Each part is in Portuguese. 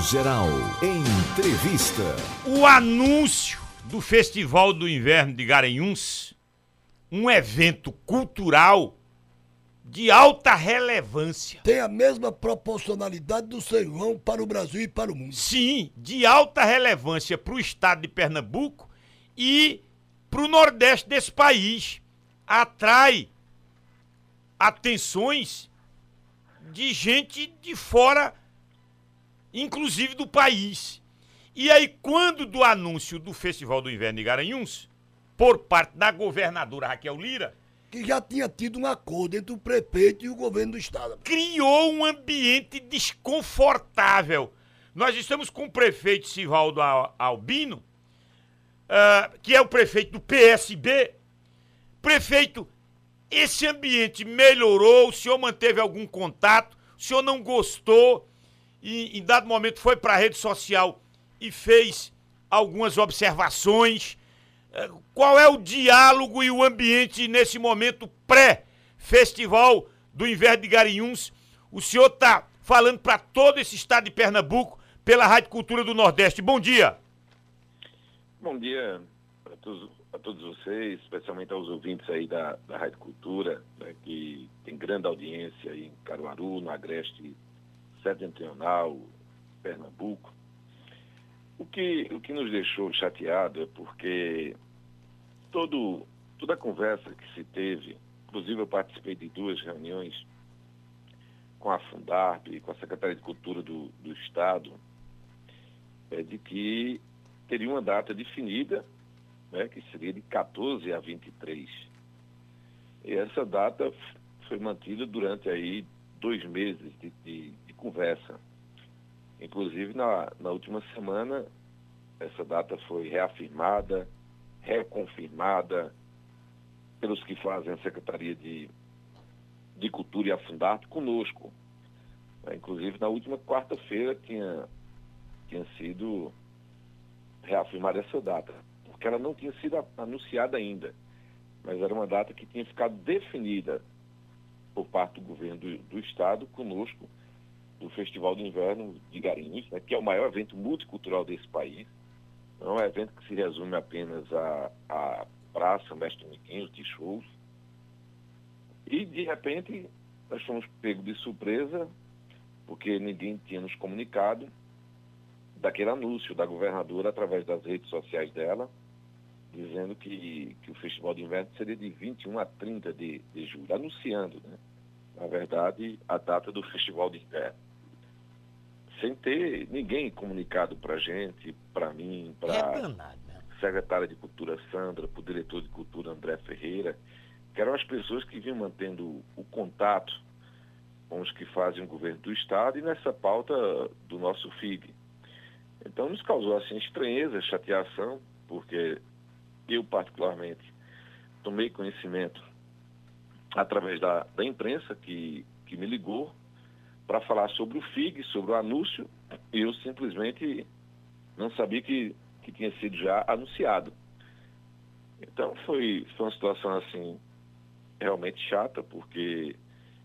Geral. Entrevista. O anúncio do Festival do Inverno de Garanhuns, um evento cultural de alta relevância. Tem a mesma proporcionalidade do São João para o Brasil e para o mundo. Sim, de alta relevância para o estado de Pernambuco e para o nordeste desse país. Atrai atenções de gente de fora, inclusive do país. E aí, quando do anúncio do Festival do Inverno de Garanhuns, por parte da governadora Raquel Lira, Que já tinha tido um acordo entre o prefeito e o governo do estado. criou um ambiente desconfortável. Nós estamos com o prefeito Sivaldo Al- Albino, ah, que é o prefeito do PSB. Prefeito, esse ambiente melhorou? O senhor manteve algum contato? O senhor não gostou? E em dado momento foi para a rede social e fez algumas observações. Eh, Qual é o diálogo e o ambiente nesse momento pré-festival do Inverno de Garanhuns? O senhor está falando para todo esse estado de Pernambuco pela Rádio Cultura do Nordeste. Bom dia. Bom dia a todos, a todos vocês, especialmente aos ouvintes aí da, da Rádio Cultura, né, que tem grande audiência aí em Caruaru, no Agreste Setentrional, Pernambuco. O que, o que nos deixou chateado é porque todo, toda a conversa que se teve, inclusive eu participei de duas reuniões com a Fundarp e com a Secretaria de Cultura do, do Estado, é de que teria uma data definida, né, que seria de 14 a 23. E essa data foi mantida durante aí dois meses de- de conversa. Inclusive, na, na última semana, essa data foi reafirmada, reconfirmada pelos que fazem a Secretaria de, de Cultura e a Fundart conosco. Né, Inclusive, na última quarta-feira tinha, tinha sido reafirmar essa data, porque ela não tinha sido anunciada ainda, mas era uma data que tinha ficado definida por parte do governo do, do estado conosco do Festival de Inverno de Garanhuns, né, que é o maior evento multicultural desse país. Não é um evento que se resume apenas à, à praça, mestre Miquinhos, de shows. E, de repente, nós fomos pegos de surpresa, porque ninguém tinha nos comunicado daquele anúncio da governadora através das redes sociais dela, dizendo que, que o Festival de Inverno seria de 21 a 30 de, de julho, anunciando, né? na verdade, a data do Festival de Inverno. Sem ter ninguém comunicado para a gente, para mim, É para danado, né? secretária de Cultura Sandra, para o diretor de Cultura André Ferreira, que eram as pessoas que vinham mantendo o contato com os que fazem o governo do Estado e nessa pauta do nosso FIG. Então nos causou assim estranheza, chateação, porque eu particularmente tomei conhecimento através da, da imprensa que, que me ligou para falar sobre o FIG, sobre o anúncio, e eu simplesmente não sabia que, que tinha sido já anunciado. Então foi, foi uma situação assim realmente chata, porque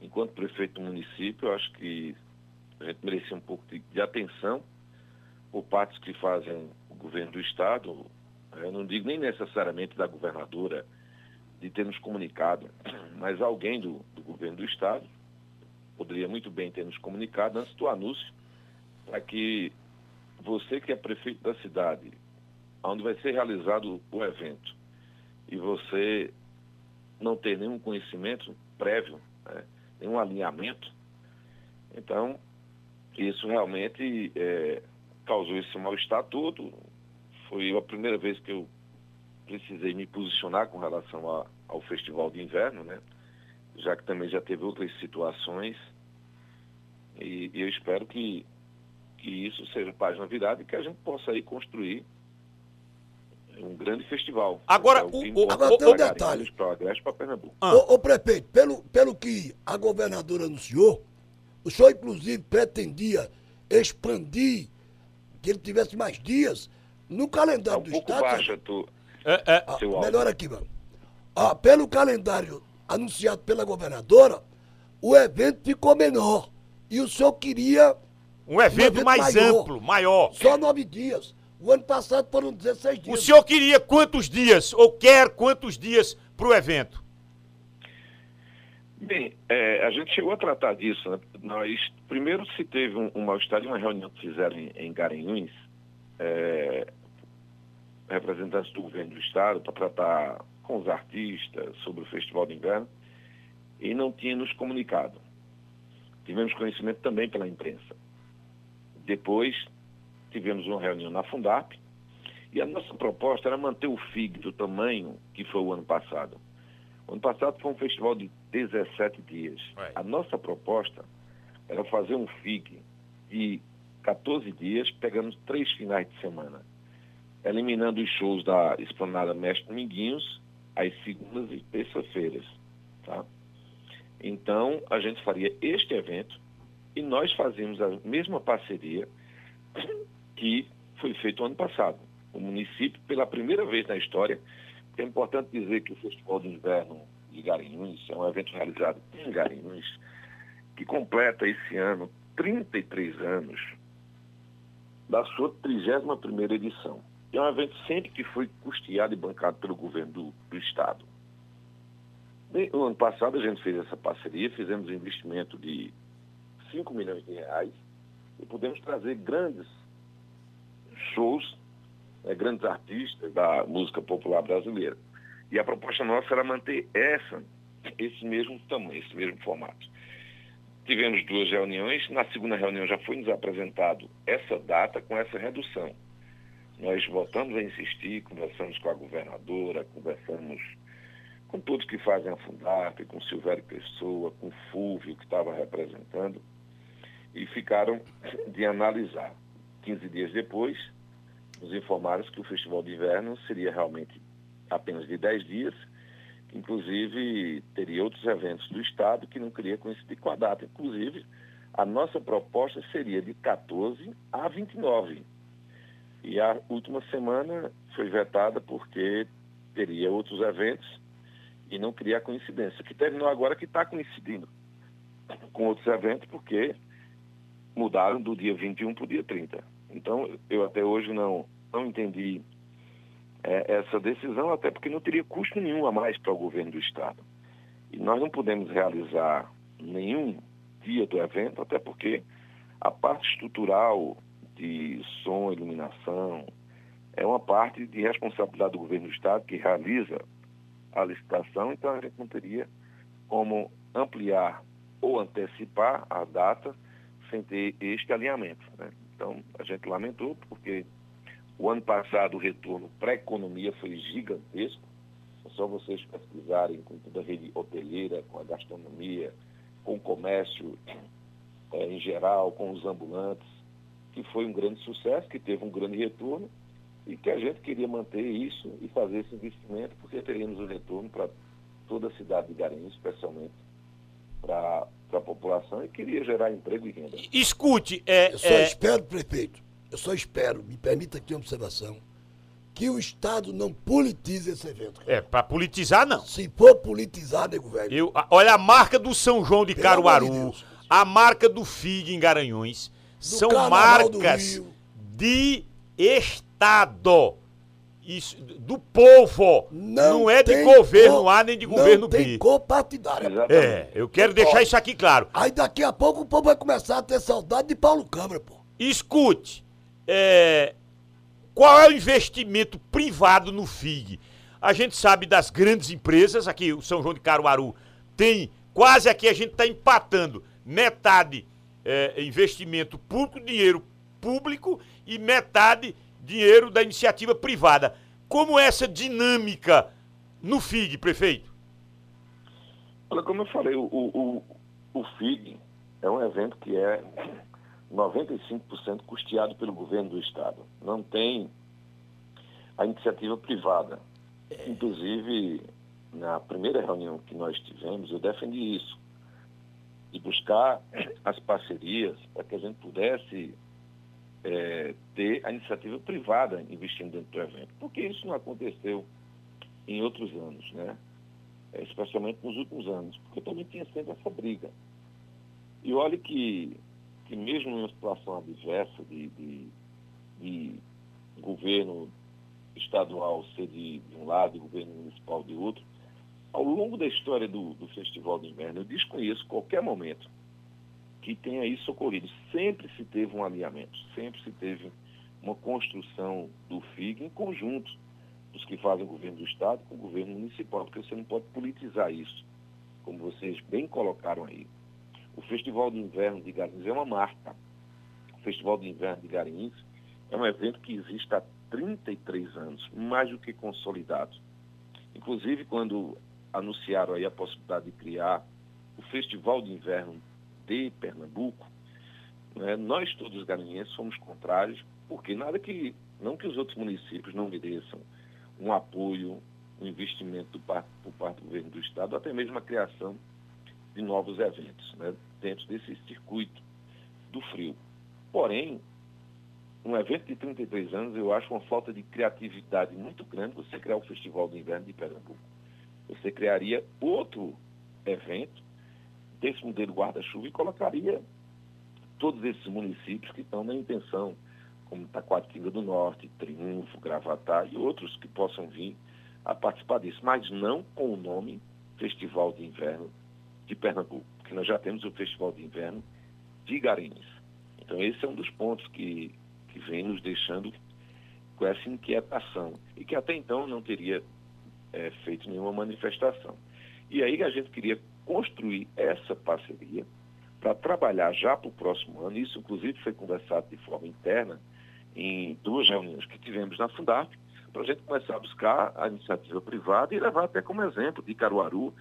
enquanto prefeito do município, eu acho que a gente merecia um pouco de, de atenção por partes que fazem o governo do Estado, eu não digo nem necessariamente da governadora de ter nos comunicado, mas alguém do, do governo do Estado poderia muito bem ter nos comunicado antes do anúncio, para que você que é prefeito da cidade, onde vai ser realizado o evento, e você não ter nenhum conhecimento prévio, né, nenhum alinhamento, então isso realmente é, causou esse mal-estar todo. Foi a primeira vez que eu precisei me posicionar com relação a- ao Festival de Inverno, né? Já que também já teve outras situações. E, e eu espero que, que isso seja página virada e que a gente possa aí construir um grande festival. Agora, É o- que o- agora tem um para detalhe. Para o Agreste, para Pernambuco. Ah. Ô, ô, prefeito, pelo, pelo que a governadora anunciou, o senhor inclusive pretendia expandir, que ele tivesse mais dias no calendário um do pouco Estado. baixa tu, É, é, Ah, melhor aqui, mano. Ah, pelo calendário anunciado pela governadora, o evento ficou menor. E o senhor queria Um evento, evento mais maior. amplo, maior. Só nove dias. O ano passado foram 16 O dias. senhor queria quantos dias, ou quer quantos dias para o evento? Bem, é, a gente chegou a tratar disso. Né? Nós, primeiro se teve um, um mal-estar de uma reunião que fizeram em, em Garanhuns, é, representantes do governo do estado, para tratar com os artistas sobre o Festival de Inverno, e não tinha nos comunicado. Tivemos conhecimento também pela imprensa. Depois, tivemos uma reunião na Fundap, e a nossa proposta era manter o FIG do tamanho que foi o ano passado. O ano passado foi um festival de 17 dias. A nossa proposta era fazer um FIG de 14 dias, pegando três finais de semana, eliminando os shows da Esplanada Mestre Dominguinhos às segundas e terças-feiras. Tá? Então, a gente faria este evento e nós fazíamos a mesma parceria que foi feito ano passado. O município, pela primeira vez na história, é importante dizer que o Festival de Inverno de Garanhuns é um evento realizado em Garanhuns, que completa esse ano 33 anos da sua 31ª edição. É um evento sempre que foi custeado e bancado pelo governo do, do Estado. No ano passado a gente fez essa parceria, fizemos um investimento de 5 milhões de reais e pudemos trazer grandes shows, né, grandes artistas da música popular brasileira. E a proposta nossa era manter essa, esse mesmo tamanho, esse mesmo formato. Tivemos duas reuniões, na segunda reunião já foi nos apresentado essa data com essa redução. Nós voltamos a insistir, conversamos com a governadora, conversamos com todos que fazem a Fundap, com Silvério Pessoa, com Fúvio, que estava representando, e ficaram de analisar. 15 dias depois, nos informaram que o Festival de Inverno seria realmente apenas de 10 dias, que inclusive teria outros eventos do Estado que não queria coincidir com a data. Inclusive, a nossa proposta seria de 14 a 29. E a última semana foi vetada porque teria outros eventos e não a coincidência, que terminou agora que está coincidindo com outros eventos, porque mudaram do dia 21 para o dia 30. Então, eu até hoje não, não entendi é, essa decisão, até porque não teria custo nenhum a mais para o governo do Estado. E nós não podemos realizar nenhum dia do evento, até porque a parte estrutural de som, iluminação, é uma parte de responsabilidade do governo do Estado que realiza a licitação, então a gente não teria como ampliar ou antecipar a data sem ter este alinhamento. Né? Então, a gente lamentou, porque o ano passado o retorno para a economia foi gigantesco. É só vocês pesquisarem com toda a rede hoteleira, com a gastronomia, com o comércio é, em geral, com os ambulantes, que foi um grande sucesso, que teve um grande retorno e que a gente queria manter isso e fazer esse investimento, porque teríamos um retorno para toda a cidade de Garanhuns, especialmente para a população, e queria gerar emprego e renda. Escute, é, Eu só é, espero, prefeito, eu só espero, me permita aqui uma observação, que o Estado não politize esse evento. cara. é para politizar não. Se for politizar, nego velho, Eu, olha a marca do São João de Pelo de Caruaru, Deus. a marca do FIG em Garanhuns, são marcas de Estado. Isso, do povo. Não, é de governo cor- A nem de governo não B. tem. Exatamente. É, eu quero deixar isso aqui claro. Aí daqui a pouco o povo vai começar a ter saudade de Paulo Câmara, pô. Escute, é, qual é o investimento privado no FIG? A gente sabe das grandes empresas, aqui o São João de Caruaru tem quase aqui a gente está empatando metade é, investimento público, dinheiro público e metade dinheiro da iniciativa privada. Como é essa dinâmica no FIG, prefeito? Olha, como eu falei, o, o, o FIG é um evento que é 95% custeado pelo governo do Estado. Não tem a iniciativa privada. Inclusive, na primeira reunião que nós tivemos, eu defendi isso. De buscar as parcerias para que a gente pudesse eh, ter a iniciativa privada investindo dentro do evento. Porque isso não aconteceu em outros anos, né? É, especialmente nos últimos anos, porque também tinha sempre essa briga. E olhe que que mesmo numa situação adversa de, de, de governo estadual ser de, de, um lado e governo municipal de outro, ao longo da história do, do Festival de Inverno, eu desconheço qualquer momento que tenha isso ocorrido. Sempre se teve um alinhamento, sempre se teve uma construção do FIG em conjunto dos que fazem o governo do Estado com o governo municipal, porque você não pode politizar isso, como vocês bem colocaram aí. O Festival de Inverno de Garanhuns é uma marca. O Festival de Inverno de Garanhuns é um evento que existe há 33 anos, mais do que consolidado. Inclusive, quando anunciaram aí a possibilidade de criar o Festival de Inverno de Pernambuco, né, nós todos os garanhenses somos contrários, porque nada que, não que os outros municípios não mereçam um apoio, um investimento do, por parte do governo do Estado, até mesmo a criação de novos eventos né, dentro desse circuito do frio. Porém, um evento de 33 anos, eu acho uma falta de criatividade muito grande você criar o Festival do Inverno de Pernambuco. Você criaria outro evento desse modelo guarda-chuva e colocaria todos esses municípios que estão na intenção, como Taquatinga do Norte, Triunfo, Gravatá e outros que possam vir a participar disso, mas não com o nome Festival de Inverno de Pernambuco, porque nós já temos o Festival de Inverno de Garanhuns. Então esse é um dos pontos que, que vem nos deixando com essa inquietação e que até então não teria é, feito nenhuma manifestação. E aí a gente queria construir essa parceria para trabalhar já para o próximo ano. Isso, inclusive, foi conversado de forma interna em duas reuniões que tivemos na Fundap, para a gente começar a buscar a iniciativa privada e levar até como exemplo de Caruaru,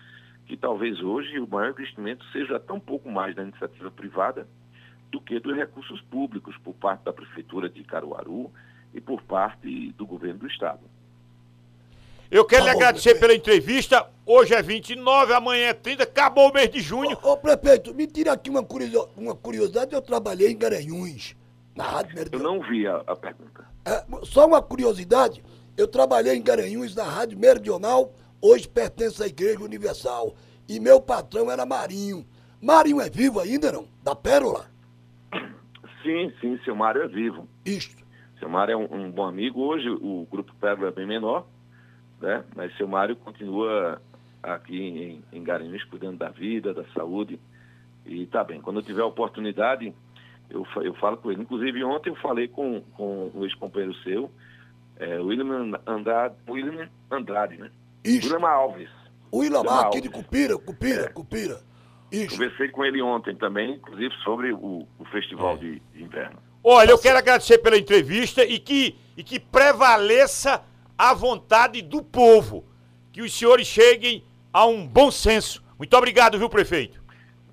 que talvez hoje o maior investimento seja tão pouco mais da iniciativa privada do que dos recursos públicos por parte da Prefeitura de Caruaru e por parte do governo do Estado. Eu quero tá lhe agradecer pela entrevista. Hoje é 29, amanhã é 30, acabou o mês de junho. Ô, ô prefeito, me tira aqui uma curiosidade, uma curiosidade. Eu trabalhei em Garanhuns, na Rádio Meridional. Eu não vi a, a pergunta. É, só uma curiosidade. Eu trabalhei em Garanhuns, na Rádio Meridional, hoje pertence à Igreja Universal. E meu patrão era Marinho. Marinho é vivo ainda, não? Da Pérola? Sim, sim, seu Mário é vivo. Isto. Seu Mário é um, um bom amigo. Hoje o Grupo Pérola é bem menor, né? Mas seu Mário continua aqui em, em Garanhuns cuidando da vida, da saúde. E tá bem. Quando eu tiver a oportunidade, eu, eu falo com ele. Inclusive, ontem eu falei com, com o ex-companheiro seu, é, William Andrade, William Andrade, né? Isso. William Alves. O Ilamar aqui de Cupira, Cupira, é. Cupira. Isso. Conversei com ele ontem também, inclusive sobre o, o festival é. de, de, inverno. Olha, eu quero agradecer pela entrevista e que, e que prevaleça a vontade do povo. Que os senhores cheguem a um bom senso. Muito obrigado, viu, prefeito?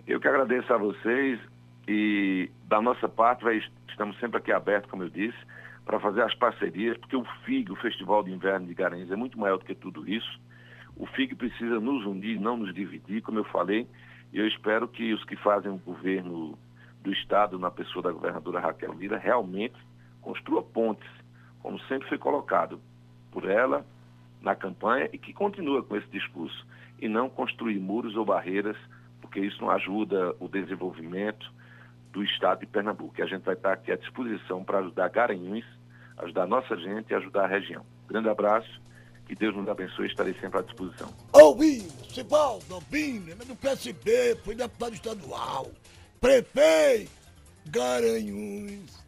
Eu que agradeço a vocês e da nossa parte estamos sempre aqui abertos, como eu disse, para fazer as parcerias, porque o FIG, o Festival de Inverno de Garanhuns, é muito maior do que tudo isso. O FIG precisa nos unir, não nos dividir, como eu falei, e eu espero que os que fazem o governo do Estado, na pessoa da governadora Raquel Lira, realmente construa pontes, como sempre foi colocado por ela na campanha e que continua com esse discurso, e não construir muros ou barreiras, porque isso não ajuda o desenvolvimento do Estado de Pernambuco. E a gente vai estar aqui à disposição para ajudar Garanhuns, ajudar a nossa gente e ajudar a região. Grande abraço que Deus nos abençoe, estarei sempre à disposição. Ouvindo, Sivaldo Albino, do PSB, foi deputado estadual, prefeito, Garanhuns.